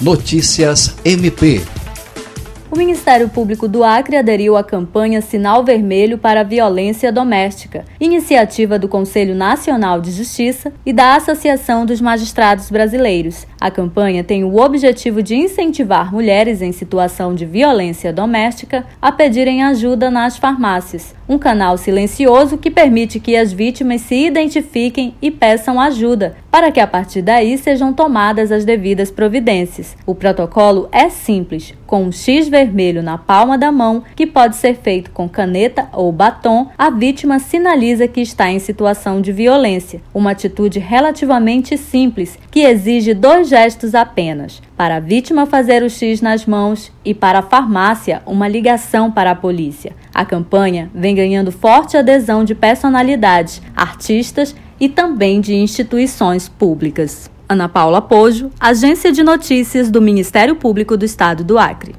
Notícias MP o Ministério Público do Acre aderiu à campanha Sinal Vermelho para a Violência Doméstica, iniciativa do Conselho Nacional de Justiça e da Associação dos Magistrados Brasileiros. A campanha tem o objetivo de incentivar mulheres em situação de violência doméstica a pedirem ajuda nas farmácias, um canal silencioso que permite que as vítimas se identifiquem e peçam ajuda, para que a partir daí sejam tomadas as devidas providências. O protocolo é simples, com um X vermelho na palma da mão, que pode ser feito com caneta ou batom, a vítima sinaliza que está em situação de violência. Uma atitude relativamente simples, que exige dois gestos apenas: para a vítima fazer o X nas mãos e para a farmácia uma ligação para a polícia. A campanha vem ganhando forte adesão de personalidades, artistas e também de instituições públicas. Ana Paula Pojo, Agência de Notícias do Ministério Público do Estado do Acre.